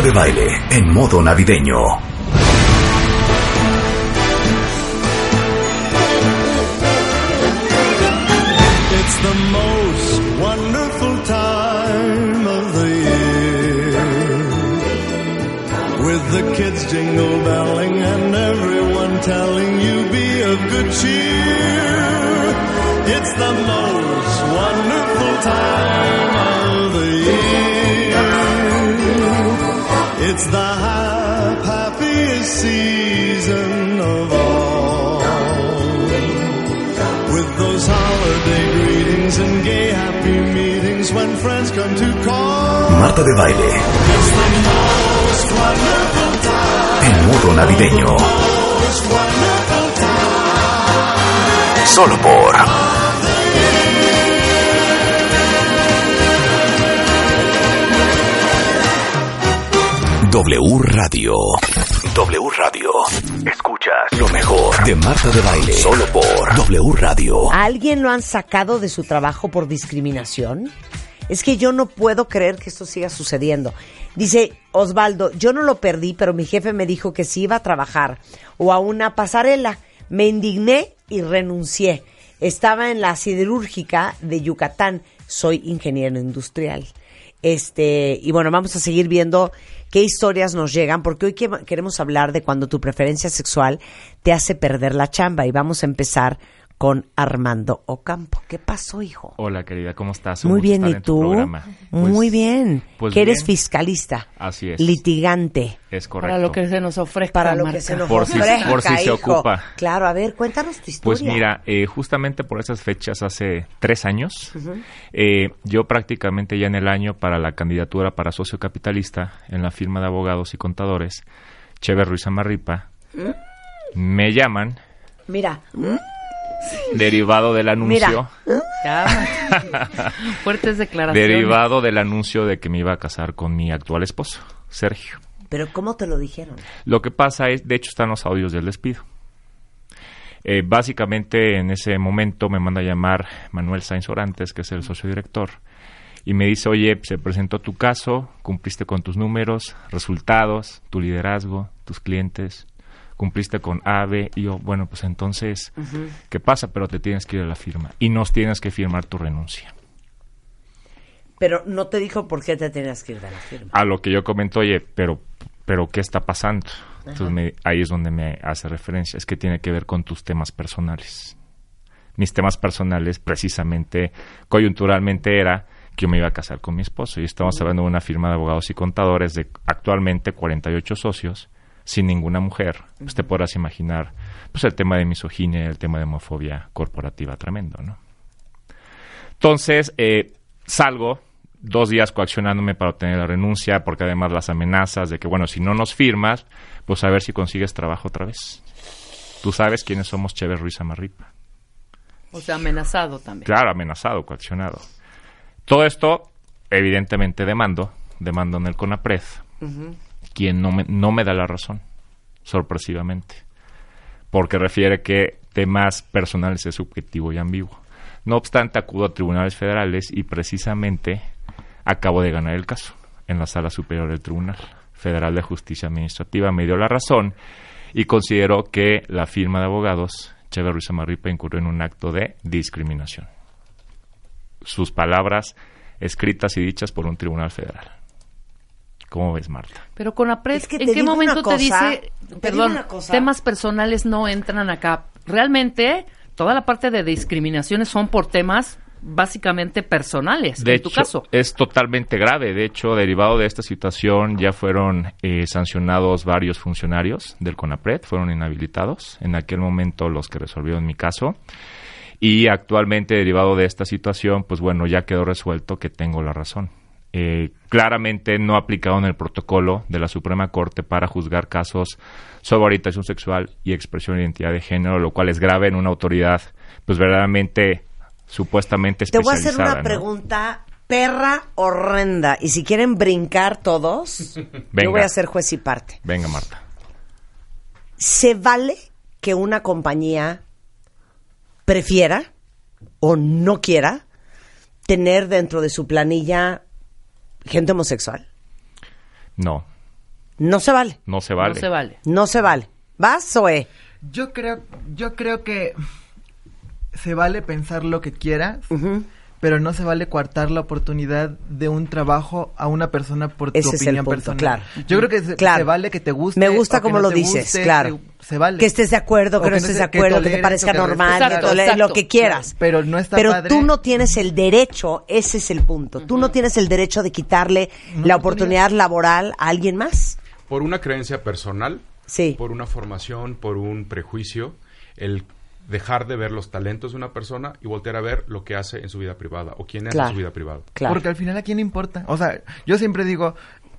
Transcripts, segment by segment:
De Baile en modo navideño. Season of all. With those holiday greetings and gay happy meetings when friends come to call. Marta de Baile en modo navideño. Solo por W Radio. W Radio. Escuchas lo mejor de Marta de Baile. Solo por W Radio. ¿A alguien lo han sacado de su trabajo por discriminación? Es que yo no puedo creer que esto siga sucediendo. Dice Osvaldo, yo no lo perdí, pero mi jefe me dijo que si iba a trabajar o a una pasarela. Me indigné y renuncié. Estaba en la siderúrgica de Yucatán. Soy ingeniero industrial. Este, y bueno, vamos a seguir viendo qué historias nos llegan, porque hoy que- queremos hablar de cuando tu preferencia sexual te hace perder la chamba. Y vamos a empezar con Armando Ocampo. ¿Qué pasó, hijo? Hola, querida, ¿cómo estás? Muy bien, ¿y en tu tú? Muy Pues, bien. pues que eres fiscalista. Así es. Litigante. Es correcto. Para lo que se nos ofrezca. Para lo que se nos Por si- por si se hijo. ocupa. Claro, a ver, cuéntanos tu historia. Pues mira, eh, justamente por esas fechas, hace tres años, eh, yo prácticamente ya en el año para la candidatura para socio capitalista en la firma de abogados y contadores, Chever Ruiz Amarripa, me llaman, Mira, derivado del anuncio. Fuertes declaraciones. derivado del anuncio de que me iba a casar con mi actual esposo, Sergio. pero ¿cómo te lo dijeron? Lo que pasa es, de hecho están los audios del despido. Eh, básicamente en ese momento me manda a llamar Manuel Sainz Orantes, que es el socio director, y me dice, oye, se presentó tu caso, cumpliste con tus números, resultados, tu liderazgo, tus clientes, cumpliste con A, B, y yo, bueno, pues entonces, ¿qué pasa? Pero te tienes que ir a la firma y nos tienes que firmar tu renuncia. Pero no te dijo por qué te tenías que ir de la firma. A lo que yo comento, oye, pero, pero ¿qué está pasando? Entonces me- ahí es donde me hace referencia, es que tiene que ver con tus temas personales. Mis temas personales, precisamente, coyunturalmente era que yo me iba a casar con mi esposo y estamos hablando de una firma de abogados y contadores de actualmente 48 socios, sin ninguna mujer. Pues te podrás imaginar, pues el tema de misoginia, el tema de homofobia corporativa tremendo, ¿no? Entonces, eh, salgo dos días coaccionándome para obtener la renuncia, porque además las amenazas de que, bueno, si no nos firmas, pues a ver si consigues trabajo otra vez. Tú sabes quiénes somos Chévez Ruiz Amarripa. O sea, amenazado también. Claro, amenazado, coaccionado. Todo esto, evidentemente, demando, demando en el CONAPRED, quien no me, no me da la razón, sorpresivamente, porque refiere que temas personales es subjetivo y ambiguo. No obstante, acudo a tribunales federales y precisamente acabo de ganar el caso en la Sala Superior del Tribunal Federal de Justicia Administrativa. Me dio la razón y consideró que la firma de abogados, Chévere Ruiz incurrió en un acto de discriminación. Sus palabras escritas y dichas por un tribunal federal. ¿Cómo ves, Marta? Pero con Es que ¿en qué momento te dice, te perdón, temas personales no entran acá? Realmente, toda la parte de discriminaciones son por temas básicamente personales, De en tu hecho, caso. es totalmente grave. De hecho, derivado de esta situación, ya fueron eh, sancionados varios funcionarios del CONAPRED, fueron inhabilitados. En aquel momento, los que resolvieron mi caso. Y actualmente, derivado de esta situación, pues bueno, ya quedó resuelto que tengo la razón. Eh, claramente no aplicaron el protocolo de la Suprema Corte para juzgar casos sobre orientación sexual y expresión de identidad de género, lo cual es grave en una autoridad, pues verdaderamente, supuestamente Te voy a hacer especializada. una ¿no? pregunta perra horrenda. Y si quieren brincar todos, Venga. yo voy a ser juez y parte. Venga, Marta. ¿Se vale que una compañía prefiera o no quiera tener dentro de su planilla gente homosexual? No, No se vale. No se vale. No se vale. No se vale. ¿Vas, Zoe? Yo creo, yo creo que se vale pensar lo que quieras, pero no se vale coartar la oportunidad de un trabajo a una persona por tu Ese es el opinión punto, personal. claro. Yo creo que se, Claro. se vale que te guste. Me gusta como no lo dices, guste, claro. Se, se vale. Que estés de acuerdo, que no que no estés de que acuerdo, que te parezca que normal, que Exacto, lo que quieras. Pero no está Pero padre. tú no tienes el derecho, ese es el punto. Tú no tienes el derecho de quitarle la oportunidad laboral a alguien más. por una creencia personal, Sí. por una formación, por un prejuicio, el dejar de ver los talentos de una persona y voltear a ver lo que hace en su vida privada o quién es Claro. en su vida privada. Claro. Porque al final a quién le importa. O sea, yo siempre digo,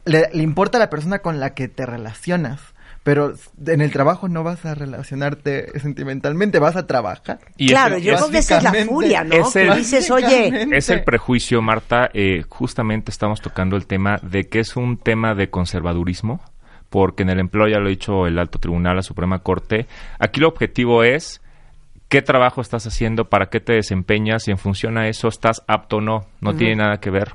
le, le importa a la persona con la que te relacionas. Pero en el trabajo no vas a relacionarte sentimentalmente, vas a trabajar. Y claro, yo creo que esa es la furia, ¿no? es que el- dices, oye, Es el prejuicio, Marta. eh, justamente estamos tocando el tema de que es un tema de conservadurismo, porque en el empleo ya lo ha dicho el alto tribunal, la Suprema Corte. Aquí el objetivo es qué trabajo estás haciendo, para qué te desempeñas y en función a eso estás apto o no. No tiene nada que ver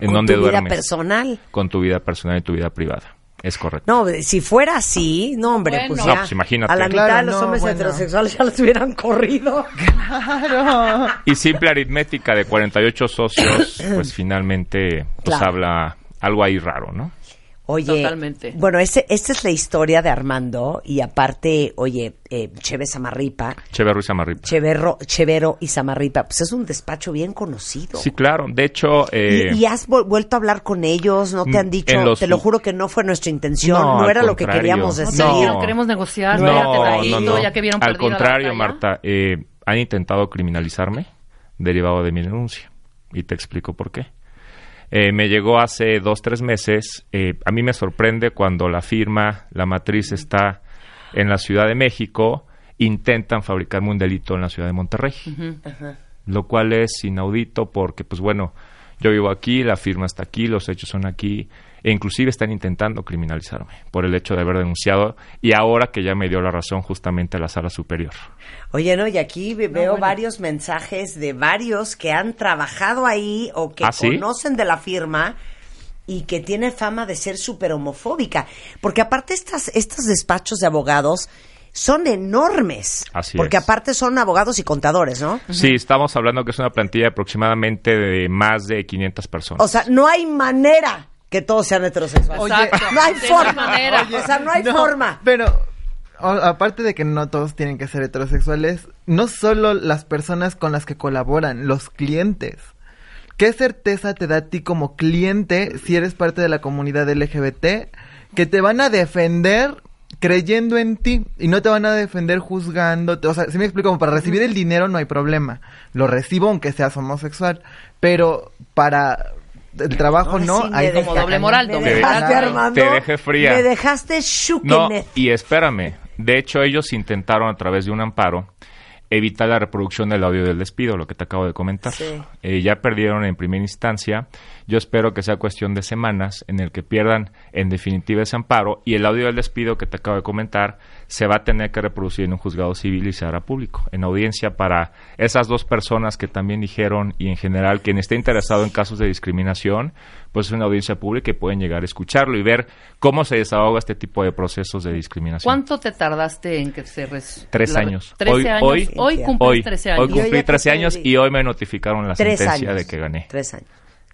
en con dónde tu vida personal. Con tu vida personal y tu vida privada. Es correcto. No, si fuera así, no, hombre, Bueno. pues No, pues imagínate. A la mitad Claro, de los no, hombres bueno. heterosexuales ya los hubieran corrido. Claro. Y simple aritmética de 48 socios, pues finalmente pues Claro. habla algo ahí raro, ¿no? Oye, Totalmente. bueno, este, esta es la historia de Armando y aparte, oye, eh, Cheve Samarripa, Cheve Ruiz Amarripa. Chevero, Chevero y Samarripa, pues es un despacho bien conocido. Sí, claro. De hecho, eh, ¿Y, y has vu- vuelto a hablar con ellos? ¿No te han dicho? los- Te lo juro que no fue nuestra intención, No, no, era lo que queríamos No decir. No. dijeron, queremos negociar, No, no, no, no. ya que vieron Al contrario. Marta, eh, han intentado criminalizarme derivado de mi denuncia. Y te explico por qué. Eh, me llegó hace dos, tres meses. eh, a mí me sorprende cuando la firma, la matriz está en la Ciudad de México, intentan fabricarme un delito en la Ciudad de Monterrey. Lo cual es inaudito porque, pues bueno, yo vivo aquí, la firma está aquí, los hechos son aquí, e inclusive están intentando criminalizarme por el hecho de haber denunciado y ahora que ya me dio la razón justamente la sala superior. Oye, no, y aquí ve- veo varios mensajes de varios que han trabajado ahí o que ¿Ah, sí? conocen de la firma y que tiene fama de ser súper homofóbica. Porque aparte estas, estos despachos de abogados son enormes. Así porque es. aparte son abogados y contadores, ¿no? Sí, estamos hablando que es una plantilla de aproximadamente de más de 500 personas. O sea, no hay manera que todos sean heterosexuales. Exacto. no hay forma. o sea, no hay No, forma. Pero, o- aparte de que no todos tienen que ser heterosexuales, no solo las personas con las que colaboran, los clientes. ¿Qué certeza te da a ti como cliente si eres parte de la comunidad LGBT que te van a defender creyendo en ti y no te van a defender juzgándote? O sea, si me explico, como para recibir el dinero no hay problema. Lo recibo aunque seas homosexual, pero para el trabajo no, sí hay como doble moral, doble dejaste. Armando. Te dejé fría. Me dejaste No, y espérame. De hecho, ellos intentaron a través de un amparo evitar la reproducción del audio del despido, lo que te acabo de comentar. Sí. Eh, ya perdieron en primera instancia. Yo espero que sea cuestión de semanas en el que pierdan en definitiva ese amparo y el audio del despido que te acabo de comentar se va a tener que reproducir en un juzgado civil y se hará público en audiencia para esas dos personas que también dijeron y en general quien esté interesado en casos de discriminación, pues es una audiencia pública y pueden llegar a escucharlo y ver cómo se desahoga este tipo de procesos de discriminación. ¿Cuánto te tardaste en que se res... Tres la- años. 13 Hoy- años. hoy- Hoy cumples Hoy, 13 hoy años. Hoy cumplí a qué 13 te años y hoy me notificaron la Tres sentencia años. de que gané. Tres años.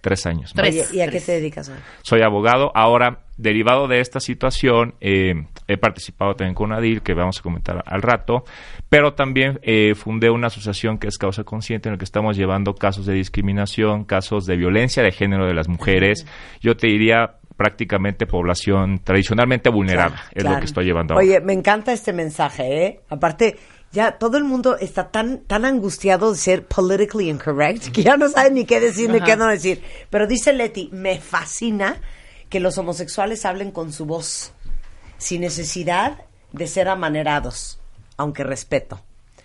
Tres años. Tres. ¿y a qué tres. te dedicas hoy? Soy abogado. Ahora, derivado de esta situación, eh, he participado también con ADIL, que vamos a comentar al rato, pero también eh, fundé una asociación que es Causa Consciente, en la que estamos llevando casos de discriminación, casos de violencia de género de las mujeres. Yo te diría prácticamente población tradicionalmente vulnerable, Claro, es claro. lo que estoy llevando ahora. Oye, me encanta este mensaje, ¿eh? Aparte, ya todo el mundo está tan, tan angustiado de ser politically incorrect que ya no saben ni qué decir ni qué no decir. Pero dice Leti, me fascina que los homosexuales hablen con su voz, sin necesidad de ser amanerados, aunque respeto.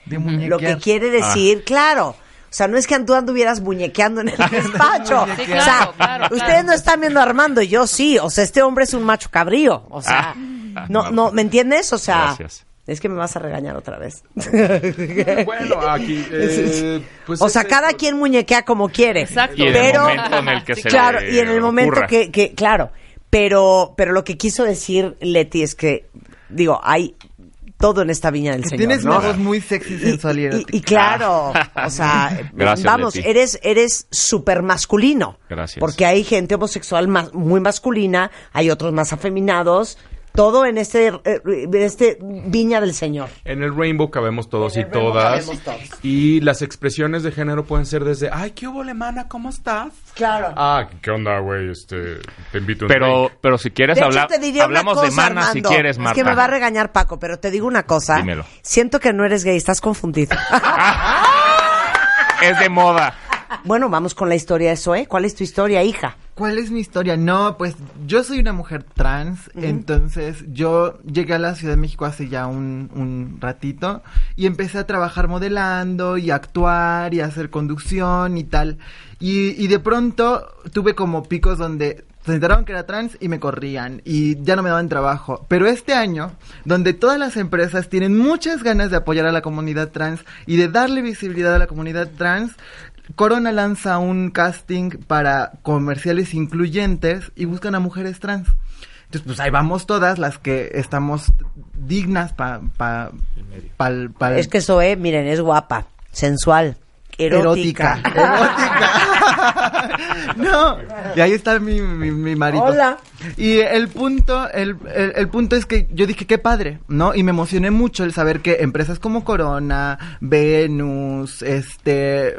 de Lo que quiere decir, claro. O sea, no es que tú anduvieras muñequeando en el despacho. Sí, o claro, sea, claro, ustedes claro. no están viendo a Armando, yo sí. O sea, este hombre es un macho cabrío. O sea, Ah. no, no, ¿me entiendes? O sea, Gracias. Es que me vas a regañar otra vez. Bueno, aquí, eh, pues o sea, cada quien muñequea como quiere. Exacto. Y en Pero, el momento en el que se claro, le y en el momento ocurra. que, que, claro, Pero, pero lo que quiso decir Leti es que, digo, hay todo en esta viña del Que Señor. tienes ¿no? una voz muy sexy, Y- sensual y y, y claro, o sea, Gracias, vamos, Leti. eres, eres súper masculino. Gracias. Porque hay gente homosexual más, muy masculina, hay otros más afeminados, todo en este, eh, este viña del Señor. En el Rainbow cabemos todos En y todas. cabemos todos. Y las expresiones de género pueden ser desde, ay, ¿qué hubo, Lemana? ¿Cómo estás? Claro. Ah, ¿qué onda, güey? Este, te invito a un Pero, drink. pero si quieres hablar, hablamos cosa, de mana si quieres, Marta. Es que me va a regañar Paco, pero te digo una cosa. Dímelo. Siento que no eres gay, estás confundido. Es de moda. bueno, vamos con la historia de Zoe. ¿Cuál es tu historia, hija? ¿Cuál es mi historia? No, pues yo soy una mujer trans, entonces yo llegué a la Ciudad de México hace ya un, un ratito y empecé a trabajar modelando y a actuar y a hacer conducción y tal. Y, y de pronto tuve como picos donde se enteraron que era trans y me corrían y ya no me daban trabajo. Pero este año, donde todas las empresas tienen muchas ganas de apoyar a la comunidad trans y de darle visibilidad a la comunidad trans, Corona lanza un casting para comerciales incluyentes y buscan a mujeres trans. Entonces, pues ahí vamos todas las que estamos dignas para... Pa, pa'l- pa'l- Es que Zoe, miren, es guapa, sensual, erótica. Erótica. no. Y ahí está mi, mi, mi marido. Hola. Y el punto, el, el, el punto es que yo dije, qué padre, ¿no? Y me emocioné mucho el saber que empresas como Corona, Venus, este,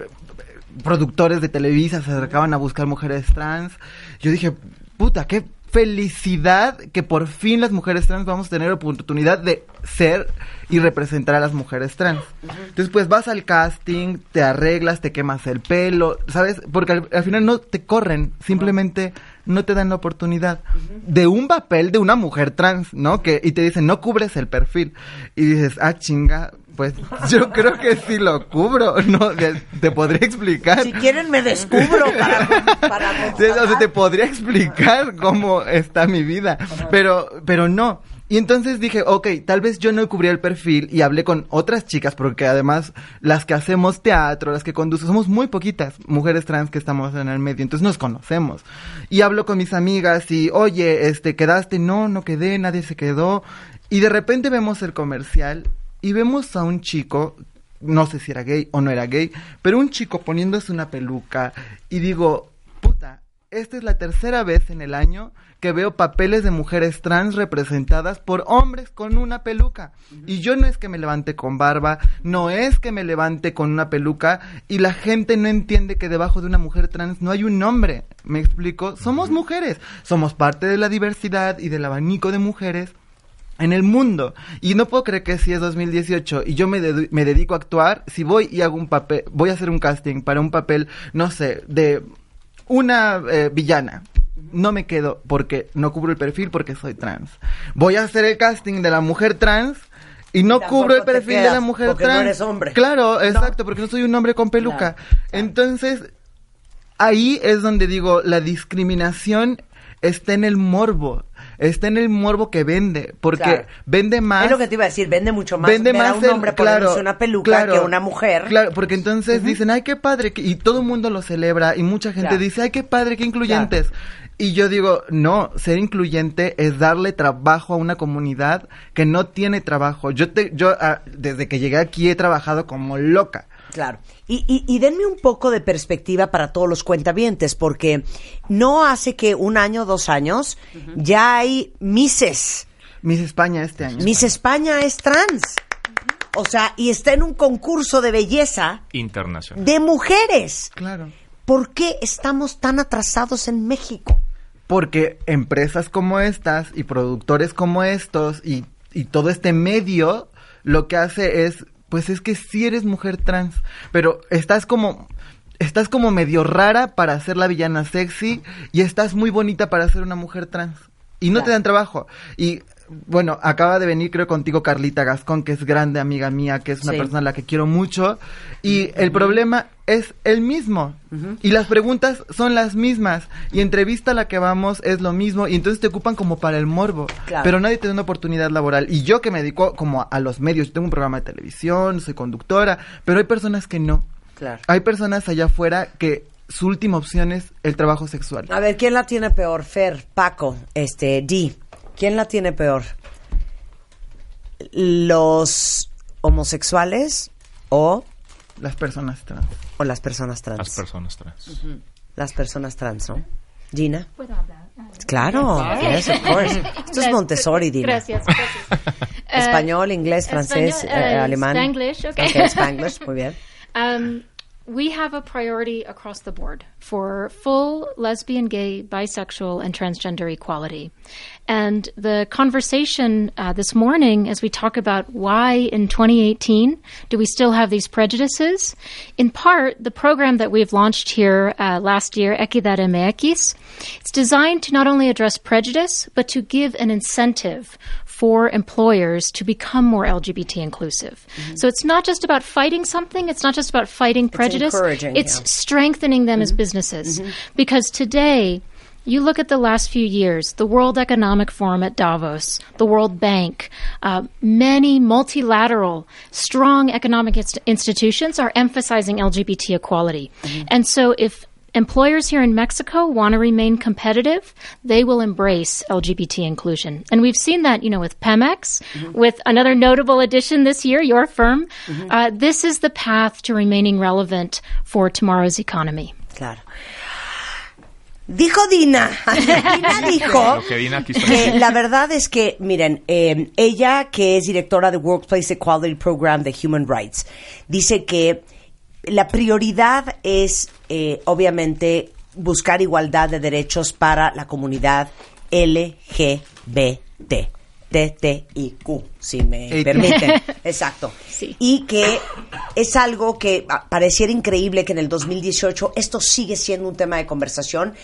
productores de Televisa se acercaban a buscar mujeres trans. Yo dije, puta, qué felicidad que por fin las mujeres trans vamos a tener oportunidad de ser y representar a las mujeres trans. Entonces, pues vas al casting, te arreglas, te quemas el pelo, ¿sabes? Porque al, al final no te corren, simplemente no te dan la oportunidad de un papel de una mujer trans, ¿no? Que y te dicen, "No cubres el perfil." Y dices, "Ah, chinga, pues yo creo que sí lo cubro, no te, te podría explicar." Si quieren me descubro para, para Sí, o sea, te podría explicar cómo está mi vida, pero, pero no. Y entonces dije, ok, tal vez yo no cubría el perfil y hablé con otras chicas, porque además las que hacemos teatro, las que conducen, somos muy poquitas mujeres trans que estamos en el medio, entonces nos conocemos. Y hablo con mis amigas y, oye, este, ¿quedaste? No, no quedé, nadie se quedó. Y de repente vemos el comercial y vemos a un chico no sé si era gay o no era gay, pero un chico poniéndose una peluca y digo, esta es la tercera vez en el año que veo papeles de mujeres trans representadas por hombres con una peluca. Y yo no es que me levante con barba, no es que me levante con una peluca y la gente no entiende que debajo de una mujer trans no hay un hombre. ¿Me explico? Somos mujeres, somos parte de la diversidad y del abanico de mujeres en el mundo. Y no puedo creer que si es 2018 y yo me, me dedico a actuar, si voy y hago un papel, voy a hacer un casting para un papel, no sé, de una eh, villana. No me quedo porque no cubro el perfil porque soy trans. Voy a hacer el casting de la mujer trans y no Tampoco cubro el perfil de la mujer porque no trans. eres hombre. Claro, exacto, porque no soy un hombre con peluca. Entonces, ahí es donde digo, la discriminación está en el morbo. Está en el morbo que vende, porque Claro. vende más. Es lo que te iba a decir, vende mucho más vende ver a más un el- hombre claro, una peluca claro, que una mujer. Claro, porque entonces dicen, ay, qué padre, que- y todo el mundo lo celebra, y mucha gente dice, ay, qué padre, qué incluyentes. Y yo digo, no, ser incluyente es darle trabajo a una comunidad que no tiene trabajo. Yo te, yo ah, desde que llegué aquí he trabajado como loca. Claro. Y, y, y denme un poco de perspectiva para todos los cuentavientes, porque no hace que un año, dos años, ya hay Misses. Miss España este año. Miss España es trans. O sea, y está en un concurso de belleza Internacional. de mujeres. Claro. ¿Por qué estamos tan atrasados en México? Porque empresas como estas y productores como estos y, y todo este medio lo que hace es, pues es que sí eres mujer trans, pero estás como, estás como medio rara para ser la villana sexy y estás muy bonita para ser una mujer trans. Y no te dan trabajo. Y bueno, acaba de venir creo contigo Carlita Gascón, que es grande amiga mía, que es una Sí. persona a la que quiero mucho. Y el problema es el mismo. Y las preguntas son las mismas. Y entrevista a la que vamos es lo mismo. Y entonces te ocupan como para el morbo. Claro. Pero nadie te da una oportunidad laboral. Y yo que me dedico como a, a los medios, yo tengo un programa de televisión, soy conductora, pero hay personas que no. Claro. Hay personas allá afuera que su última opción es el trabajo sexual. A ver, ¿quién la tiene peor? Fer, Paco, este, Di. ¿Quién la tiene peor? ¿Los homosexuales o, Las personas trans. O las personas trans? Las personas trans. Las personas trans, ¿no? Gina. Puedo hablar. Ah, Claro, yes, of course. Esto es Montessori, Dina. Gracias, gracias. Español, inglés, francés, español, eh, eh, alemán. Spanglish, okay. Ok, Spanglish, muy bien. Um, we have a priority across the board for full lesbian, gay, bisexual, and transgender equality. And the conversation uh, this morning, as we talk about why in 2018 do we still have these prejudices, in part, the program that we've launched here uh, last year, Equidad MX, it's designed to not only address prejudice, but to give an incentive for employers to become more LGBT inclusive. So it's not just about fighting something, it's not just about fighting prejudice, encouraging, it's yeah. strengthening them as businesses. Because today, you look at the last few years, the World Economic Forum at Davos, the World Bank, uh, many multilateral, strong economic inst- institutions are emphasizing LGBT equality. And so if employers here in Mexico want to remain competitive, they will embrace LGBT inclusion. And we've seen that, you know, with Pemex, with another notable addition this year, your firm. Uh, this is the path to remaining relevant for tomorrow's economy. Claro. Dijo Dina, Dina dijo que Dina que la verdad es que, miren, eh, ella que es directora de Workplace Equality Program de Human Rights, dice que la prioridad es, eh, obviamente, buscar igualdad de derechos para la comunidad LGBT. TTIQ, si me permiten. Exacto. Sí. Y que es algo que pareciera increíble que en el 2018 esto sigue siendo un tema de conversación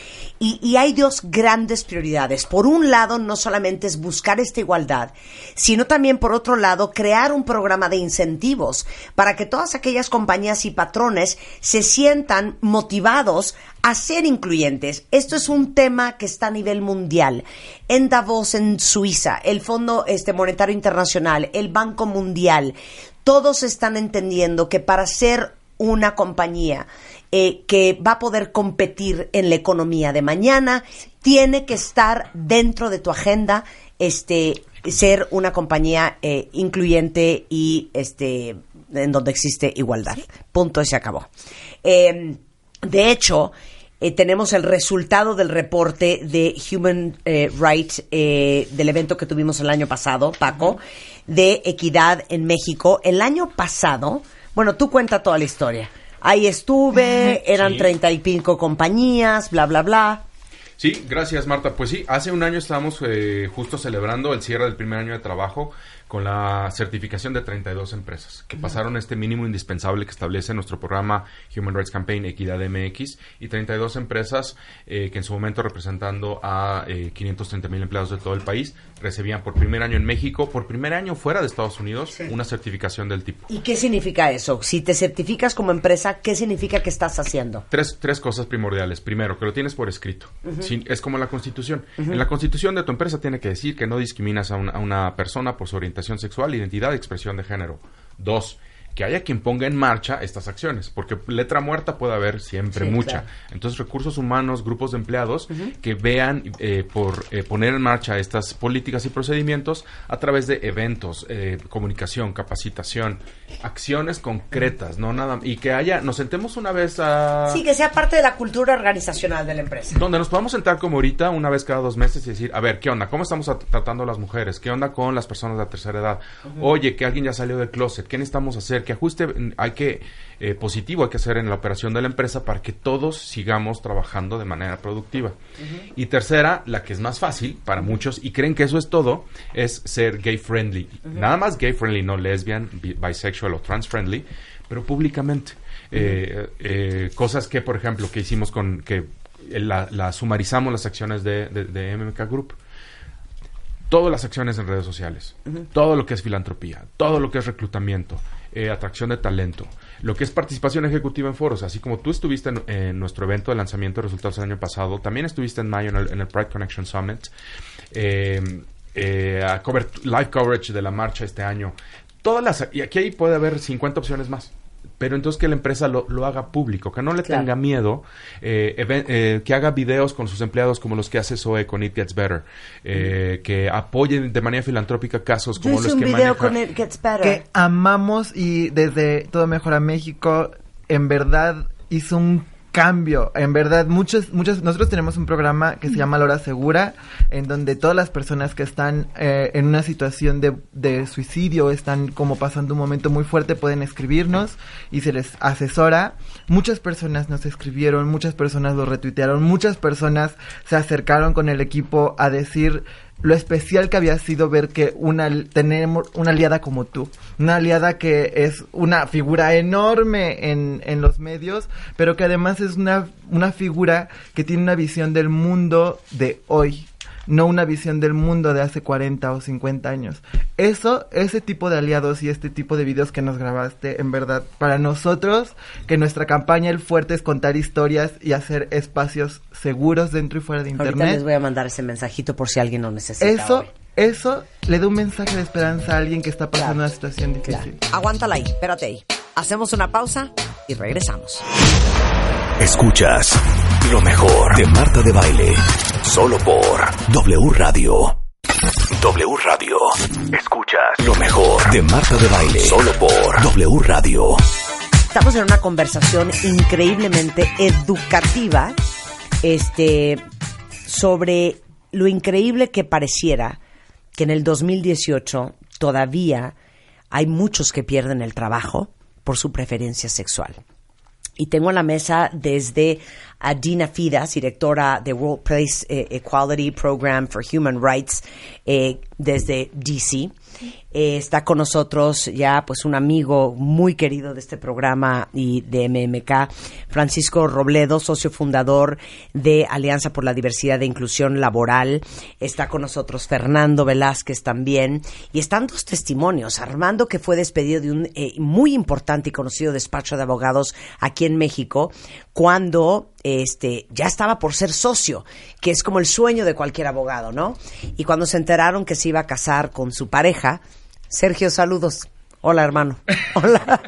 y, y hay dos grandes prioridades. Por un lado, no solamente es buscar esta igualdad, sino también por otro lado, crear un programa de incentivos para que todas aquellas compañías y patrones se sientan motivados a ser incluyentes. Esto es un tema que está a nivel mundial. En Davos, en Suiza, el Fondo este, Monetario Internacional, el Banco Mundial, todos están entendiendo que para ser una compañía eh, que va a poder competir en la economía de mañana, tiene que estar dentro de tu agenda este ser una compañía eh, incluyente y este en donde existe igualdad. Punto y se acabó. Eh, de hecho, eh, tenemos el resultado del reporte de Human eh, Rights eh, del evento que tuvimos el año pasado, Paco, de equidad en México. El año pasado, bueno, tú cuenta toda la historia. Ahí estuve, eran Sí. treinta y pico compañías, bla, bla, bla. Sí, gracias Marta. Pues sí, hace un año estábamos eh, justo celebrando el cierre del primer año de trabajo con la certificación de 32 empresas que pasaron este mínimo indispensable que establece nuestro programa Human Rights Campaign Equidad MX y 32 empresas eh, que en su momento representando a eh, 530 mil empleados de todo el país recibían por primer año en México, por primer año fuera de Estados Unidos, una certificación del tipo. ¿Y qué significa eso? Si te certificas como empresa, ¿qué significa que estás haciendo? Tres, tres cosas primordiales. Primero, que lo tienes por escrito. Sin- es como la constitución. En la constitución de tu empresa tiene que decir que no discriminas a una, a una persona por su orientación sexual, identidad y expresión de género. Dos, que haya quien ponga en marcha estas acciones, porque letra muerta puede haber siempre Sí, mucha. claro. Entonces, recursos humanos, grupos de empleados que vean eh, por eh, poner en marcha estas políticas y procedimientos a través de eventos, eh, comunicación, capacitación, acciones concretas, no nada y que haya, nos sentemos una vez a Sí, que sea parte de la cultura organizacional de la empresa. donde nos podamos sentar como ahorita una vez cada dos meses y decir, a ver, ¿qué onda? ¿Cómo estamos at- tratando a las mujeres? ¿Qué onda con las personas de la tercera edad? Oye, que alguien ya salió del closet, ¿qué necesitamos hacer? ¿Qué ajuste hay que eh, positivo hay que hacer en la operación de la empresa para que todos sigamos trabajando de manera productiva? Y tercera, la que es más fácil para muchos y creen que eso es todo, es ser gay friendly. Nada más gay friendly, no lesbian, bi- bisexual o trans friendly, pero públicamente. Eh, eh, cosas que, por ejemplo, que hicimos con que la, la sumarizamos las acciones de, de- de MMK Group. Todas las acciones en redes sociales, todo lo que es filantropía, todo lo que es reclutamiento, eh, atracción de talento, lo que es participación ejecutiva en foros, así como tú estuviste en, nuestro evento de lanzamiento de resultados el año pasado, también estuviste en mayo en el, en el Pride Connection Summit, eh, eh, a cover- live coverage de la marcha este año. Todas las, y aquí ahí puede haber 50 opciones más. Pero entonces que la empresa lo, lo haga público, que no le Claro. tenga miedo, eh, eh, que haga videos con sus empleados como los que hace Zoe con It Gets Better, eh, que apoyen de manera filantrópica casos Yo como hice los un que video maneja. con It Gets Better. que amamos y desde Todo Mejora México, en verdad hizo un cambio. En verdad, muchos, muchos, nosotros tenemos un programa que se llama La Hora Segura, en donde todas las personas que están eh, en una situación de, de suicidio, están como pasando un momento muy fuerte, pueden escribirnos y se les asesora. Muchas personas nos escribieron, muchas personas lo retuitearon, muchas personas se acercaron con el equipo a decir lo especial que había sido ver que una tenemos una aliada como tú, una aliada que es una figura enorme en, en los medios, pero que además es una, una figura que tiene una visión del mundo de hoy, no una visión del mundo de hace 40 o 50 años. Eso, ese tipo de aliados y este tipo de videos que nos grabaste, en verdad, para nosotros, que nuestra campaña El Fuerte es contar historias y hacer espacios seguros dentro y fuera de Ahorita Internet. les voy a mandar ese mensajito por si alguien lo necesita. Eso, hoy. eso le da un mensaje de esperanza a alguien que está pasando Claro. una situación Claro. difícil. Aguántala ahí, espérate ahí. Hacemos una pausa y regresamos. Escuchas lo mejor de Marta de Baile. Solo por W Radio. W Radio. Escuchas lo mejor de Marta de Baile. Solo por W Radio. Estamos en una conversación increíblemente educativa este, sobre lo increíble que pareciera que en el 2018 todavía hay muchos que pierden el trabajo por su preferencia sexual. Y tengo en la mesa desde a Dina Fidas, directora de Workplace eh, Equality Program for Human Rights eh, desde DC. Eh, está con nosotros ya pues un amigo muy querido de este programa y de MMK, Francisco Robledo, socio fundador de Alianza por la Diversidad e Inclusión Laboral. Está con nosotros Fernando Velázquez también. Y están dos testimonios. Armando, que fue despedido de un eh, muy importante y conocido despacho de abogados aquí en México, cuando este ya estaba por ser socio, que es como el sueño de cualquier abogado, ¿no? Y cuando se enteraron que se iba a casar con su pareja, Sergio, saludos. Hola, hermano. Hola.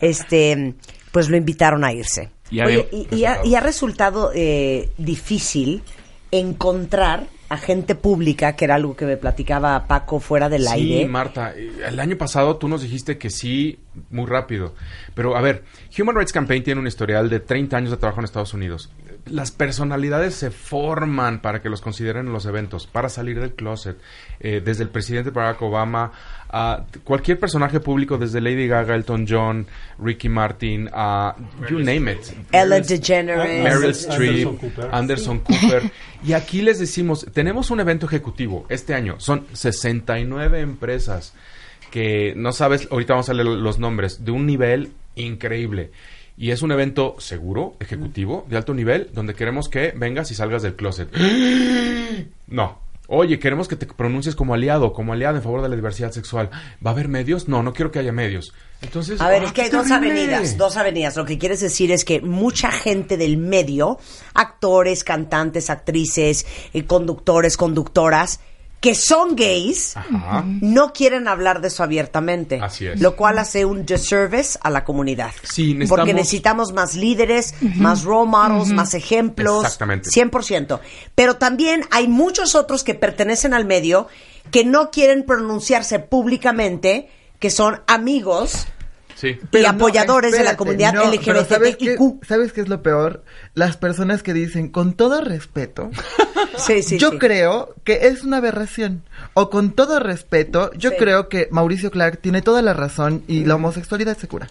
Este, pues lo invitaron a irse. Y Oye, había- y, y ha, y ha resultado eh, difícil encontrar a gente pública, que era algo que me platicaba Paco fuera del Sí, aire. Marta, eh, el año pasado tú nos dijiste que sí, muy rápido. Pero a ver, Human Rights Campaign tiene un historial de 30 años de trabajo en Estados Unidos. Las personalidades se forman para que los consideren en los eventos, para salir del closet. Eh, desde el presidente Barack Obama a cualquier personaje público, desde Lady Gaga, Elton John, Ricky Martin, a you name it. Ellen DeGeneres. Meryl Streep, Anderson Cooper. Anderson Cooper. Y aquí les decimos, tenemos un evento ejecutivo este año. Son 69 empresas que no sabes, ahorita vamos a leer los nombres, de un nivel increíble. Y es un evento seguro, ejecutivo, de alto nivel, donde queremos que vengas y salgas del closet. No. Oye, queremos que te pronuncies como aliado, como aliado en favor de la diversidad sexual. ¿Va a haber medios? No, no quiero que haya medios. Entonces, A ver, ¡ah, es que hay dos terrible! avenidas, dos avenidas. Lo que quieres decir es que mucha gente del medio, actores, cantantes, actrices, eh, conductores, conductoras, que son gays, Ajá. no quieren hablar de eso abiertamente. Así es. Lo cual hace un disservice a la comunidad. Sí, necesitamos- Porque necesitamos más líderes, más role models, más ejemplos. Exactamente. 100%. Pero también hay muchos otros que pertenecen al medio que no quieren pronunciarse públicamente, que son amigos Sí. y Pero no, apoyadores de la comunidad no, pero ¿sabes qué. ¿Sabes qué es lo peor? Las personas que dicen, con todo respeto, Sí, sí, yo sí. creo que es una aberración. O con todo respeto, yo Sí. creo que Mauricio Clark tiene toda la razón y la homosexualidad se cura.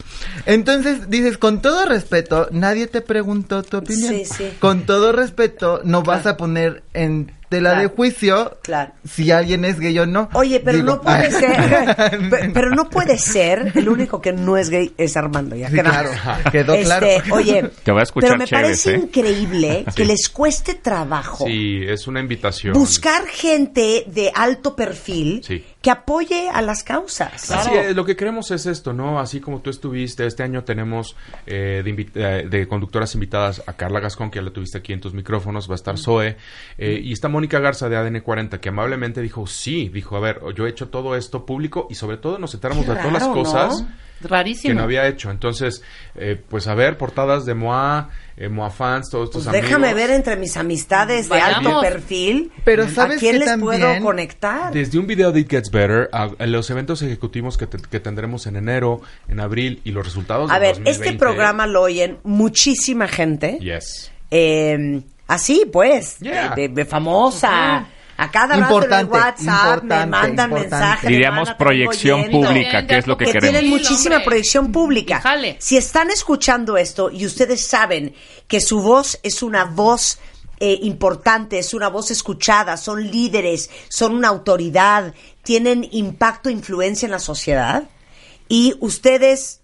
Entonces dices, con todo respeto, nadie te preguntó tu opinión. Sí, sí. Con todo respeto, no vas a poner en tela de Claro. juicio Claro. si alguien es gay o no. Oye, pero Digo, no puede ser, pe- pero no puede ser, el único que no es gay es Armando, ya Sí, claro, quedó claro. Este, Oye, Te voy a escuchar pero me chéves, parece ¿eh? increíble que Sí. les cueste trabajo Sí, es una invitación. buscar gente de alto perfil Sí. Que apoye a las causas. Así es, lo que queremos es esto, ¿no? Así como tú estuviste, este año tenemos eh, de, invi- eh, de conductoras invitadas a Carla Gascón, que ya la tuviste aquí en tus micrófonos, va a estar Zoe, eh, y está Mónica Garza de ADN 40, que amablemente dijo, sí, dijo, a ver, yo he hecho todo esto público y sobre todo nos enteramos de todas las cosas Rarísimo. que no había hecho. Entonces, eh, pues a ver, portadas de MOA, eh, MOA fans, todos estos Pues déjame amigos. ver entre mis amistades de alto perfil Pero a ¿sabes quién les también? puedo conectar. Desde un video de It Gets Better a, a los eventos ejecutivos que, te- que tendremos en enero, en abril y los resultados A del ver, 2020. este programa lo oyen muchísima gente. Yes. Eh, así pues, Yeah. de, de famosa. A cada Importante, rato en el WhatsApp me mandan importante. mensajes. me Diríamos mandan, proyección "Te vengo pública, oyendo". que es lo que que queremos. tienen Sí, muchísima hombre. proyección pública. Jale. Si están escuchando esto y ustedes saben que su voz es una voz eh, importante, es una voz escuchada, son líderes, son una autoridad, tienen impacto, influencia en la sociedad y ustedes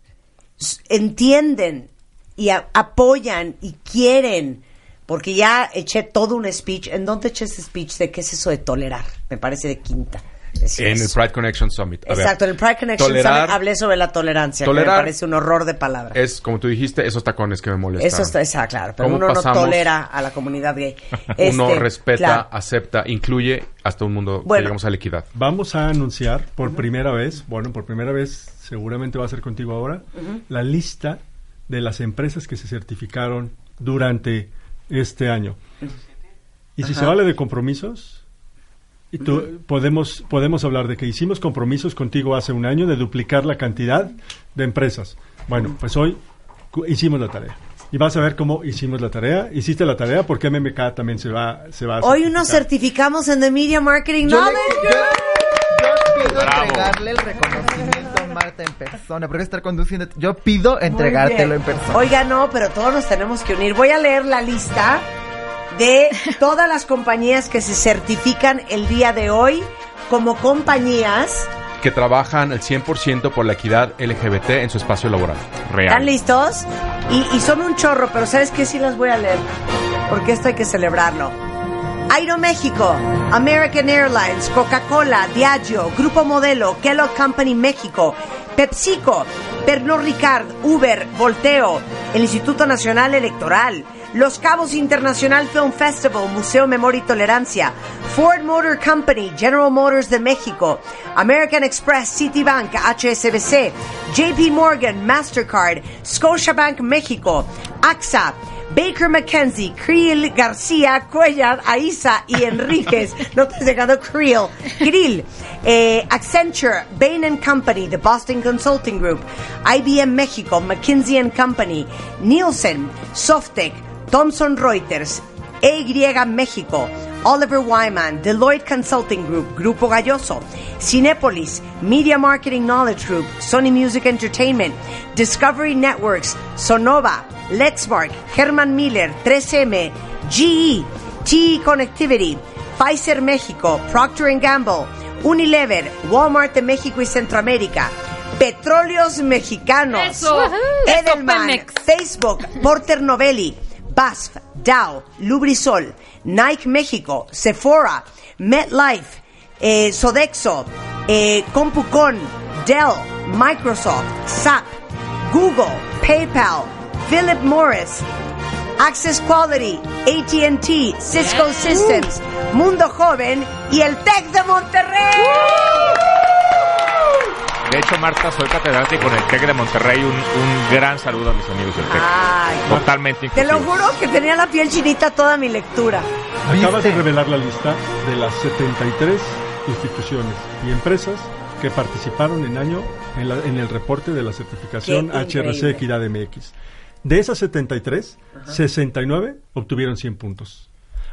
entienden y apoyan y quieren, porque ya eché todo un speech. ¿En dónde eché ese speech de qué es eso de tolerar? Me parece de quinta. En el. Pride Connection Summit. A ver, Exacto, en el Pride Connection tolerar- Summit hablé sobre la tolerancia, que Tolerar me parece un horror de palabra. Es, como tú dijiste, esos tacones que me molestan. Eso está, está claro, pero ¿Cómo uno no pasamos? tolera a la comunidad gay. Uno Este, respeta, claro. acepta, incluye hasta un mundo Bueno. que llegamos a la equidad. Vamos a anunciar por primera vez, bueno, por primera vez seguramente va a ser contigo ahora, la lista de las empresas que se certificaron durante este año. Y si se vale de compromisos, y tú, podemos, podemos hablar de que hicimos compromisos contigo hace un año de duplicar la cantidad de empresas. Bueno, pues hoy hicimos la tarea. Y vas a ver cómo hicimos la tarea. Hiciste la tarea porque MMK también se va, se va a Hoy nos certificar. certificamos en The Media Marketing Yo, le- Knowledge. yo- yo pido Bravo. entregarle el reconocimiento a Marta en persona, porque estar conduciendo. Yo pido entregártelo en persona. Oiga, no, pero todos nos tenemos que unir. Voy a leer la lista de todas las compañías que se certifican el día de hoy como compañías. Que trabajan al 100% por la equidad LGBT en su espacio laboral. ¿Están Real. listos? Y, y son un chorro, pero ¿sabes qué? Sí las voy a leer. Porque esto hay que celebrarlo. Aeroméxico, American Airlines, Coca-Cola, Diageo, Grupo Modelo, Kellogg Company México, PepsiCo, Pernod Ricard, Uber, Volteo, el Instituto Nacional Electoral, Los Cabos International Film Festival, Museo Memoria y Tolerancia, Ford Motor Company, General Motors de México, American Express, Citibank, HSBC, JP Morgan, Mastercard, Scotiabank México, AXA, Baker McKenzie, Creel García, Cuellar, Aiza y Enríquez. No te has llegado Creel. Krill, eh, Accenture, Bain Company, The Boston Consulting Group, IBM México, McKinsey Company, Nielsen, Softec, Thomson Reuters, EY México, Oliver Wyman, Deloitte Consulting Group, Grupo Galloso, Cinepolis, Media Marketing Knowledge Group, Sony Music Entertainment, Discovery Networks, Sonova, Lexmark, Herman Miller, 3M, GE, TE Connectivity, Pfizer México, Procter Gamble, Unilever, Walmart de México y Centroamérica, Petróleos Mexicanos, Eso. Edelman. Facebook, Porter Novelli, BASF, Dow, Lubrisol, Nike México, Sephora, MetLife, eh, Sodexo, eh, Compucon, Dell, Microsoft, SAP, Google, PayPal, Philip Morris, Access Quality, AT&T, Cisco. Systems, Mundo Joven y el TEC de Monterrey. De hecho, Marta, soy catedrático en el TEC de Monterrey. Un, un gran saludo a mis amigos del TEC. Totalmente te lo juro que tenía la piel chinita toda mi lectura. Acabas de revelar la lista de las 73 instituciones y empresas que participaron en año en, la- en el reporte de la certificación HRC. Equidad MX. De esas 73, 69 obtuvieron 100 puntos.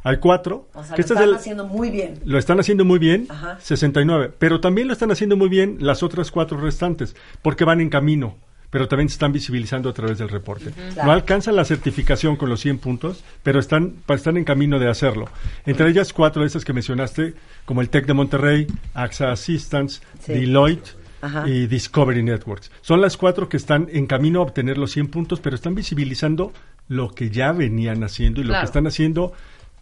Hay cuatro O sea, que lo este es están el- haciendo muy bien. lo están haciendo muy bien, Ajá. 69, pero también lo están haciendo muy bien las otras cuatro restantes, porque van en camino, pero también se están visibilizando a través del reporte. Claro. No alcanzan la certificación con los 100 puntos, pero están, están en camino de hacerlo. Entre ellas, cuatro de esas que mencionaste, como el TEC de Monterrey, AXA Assistance, Sí. Deloitte Ajá. y Discovery Networks. Son las cuatro que están en camino a obtener los 100 puntos, pero están visibilizando lo que ya venían haciendo y lo que están haciendo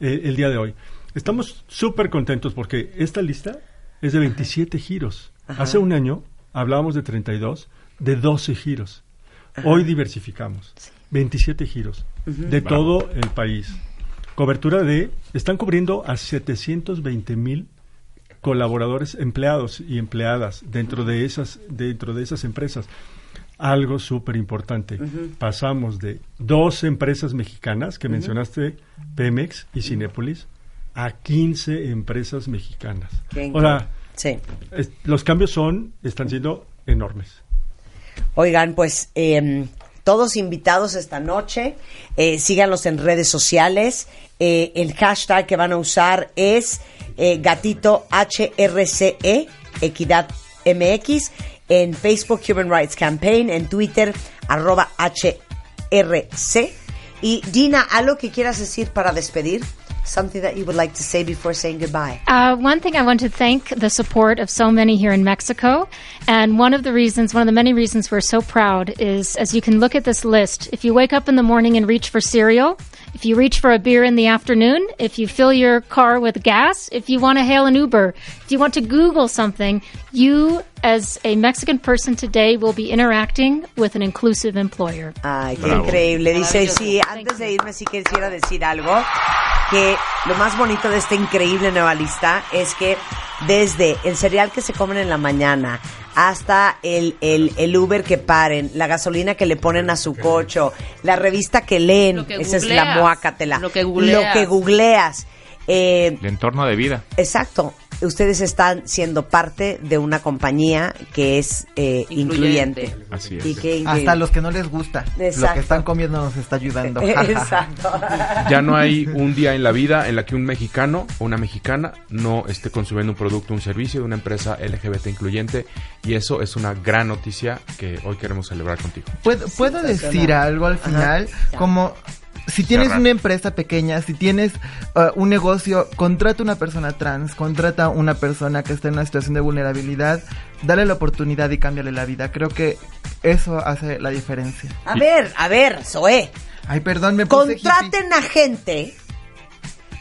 eh, el día de hoy. Estamos súper contentos porque esta lista es de 27 giros. Hace un año hablábamos de 32, de 12 giros. Hoy diversificamos. 27 giros de todo el país. Cobertura de, están cubriendo a 720 mil colaboradores, empleados y empleadas dentro de esas, dentro de esas empresas. Algo súper importante. Pasamos de dos empresas mexicanas que mencionaste, Pemex y Cinépolis, a 15 empresas mexicanas. O sea, Sí. es- los cambios son, están siendo enormes. Oigan, pues eh, todos invitados esta noche. Eh, síganlos en redes sociales. Eh, el hashtag que van a usar es eh, gatito HRCE, Equidad MX. En Facebook, Human Rights Campaign. En Twitter, arroba HRC. Y Dina, ¿algo que quieras decir para despedir? Something that you would like to say before saying goodbye. Uh, one thing I want to thank the support of so many here in Mexico. And one of the reasons, one of the many reasons we're so proud is as you can look at this list, if you wake up in the morning and reach for cereal, if you reach for a beer in the afternoon, if you fill your car with gas, if you want to hail an Uber, if you want to Google something, you as a Mexican person today will be interacting with an inclusive employer. Ay, qué Bravo. increíble. Dice, sí, antes de irme sí quisiera decir algo, que lo más bonito de esta increíble nueva lista es que desde el cereal que se comen en la mañana hasta el, el, el Uber que paren, la gasolina que le ponen a su cocho, la revista que leen, Lo que esa es la moácatela, lo que googleas. lo que googleas. Eh, El entorno de vida. Exacto. Ustedes están siendo parte de una compañía que es eh, incluyente. Incluyente. Así es. Y que, Hasta los que no les gusta. Lo que están comiendo nos está ayudando. Exacto. Ya no hay un día en la vida en la que un mexicano o una mexicana no esté consumiendo un producto, un servicio de una empresa LGBT incluyente y eso es una gran noticia que hoy queremos celebrar contigo. ¿Puedo, puedo decir algo al final? Como si tienes una empresa pequeña, si tienes uh, un negocio, contrata una persona trans, contrata una persona que está en una situación de vulnerabilidad, dale la oportunidad y cámbiale la vida. Creo que eso hace la diferencia. A ver, a ver, Zoé. Ay, perdón, me puse hippie. Contraten a gente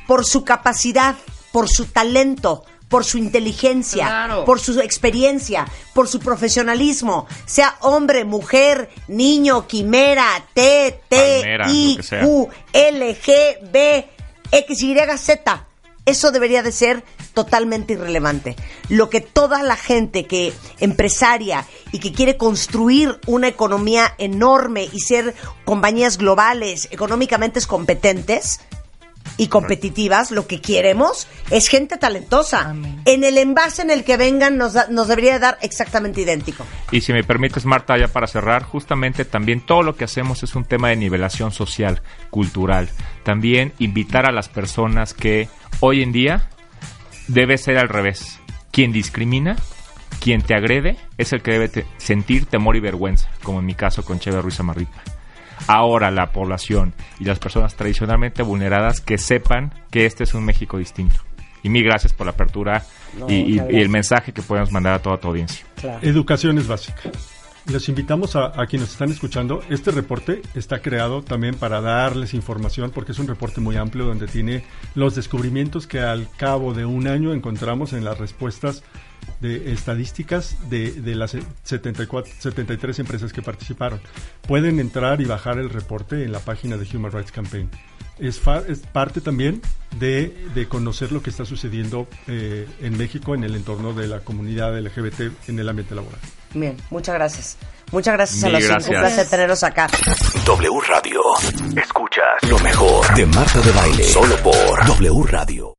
por su capacidad, por su talento, por su inteligencia, Claro. por su experiencia, por su profesionalismo, sea hombre, mujer, niño, quimera, T, T, Palmera, I. Q, L, G, B, X, Y, Z. Eso debería de ser totalmente irrelevante. Lo que toda la gente que empresaria y que quiere construir una economía enorme y ser compañías globales, económicamente competentes y competitivas, lo que queremos es gente talentosa. Amén. En el envase en el que vengan nos, da- nos debería dar exactamente idéntico. Y si me permites, Marta, ya para cerrar, justamente también todo lo que hacemos es un tema de nivelación social, cultural. También invitar a las personas que hoy en día debe ser al revés. Quien discrimina, quien te agrede, es el que debe te- sentir temor y vergüenza, como en mi caso con Cheve Ruiz Amarripa. Ahora la población y las personas tradicionalmente vulneradas que sepan que este es un México distinto. Y mil gracias por la apertura No, y, y- muchas y el mensaje que podemos mandar a toda tu audiencia. Educación es básica. Les invitamos a, a quienes están escuchando. Este reporte está creado también para darles información porque es un reporte muy amplio donde tiene los descubrimientos que al cabo de un año encontramos en las respuestas de estadísticas de, de las 74, 73 empresas que participaron. Pueden entrar y bajar el reporte en la página de Human Rights Campaign. Es, fa- es parte también de, de conocer lo que está sucediendo eh, en México en el entorno de la comunidad LGBT en el ambiente laboral. Bien, muchas gracias. Muchas gracias a los cinco. gracias. Un placer tenerlos acá. W Radio. Escuchas lo mejor de Marta de Baile. Solo por W Radio.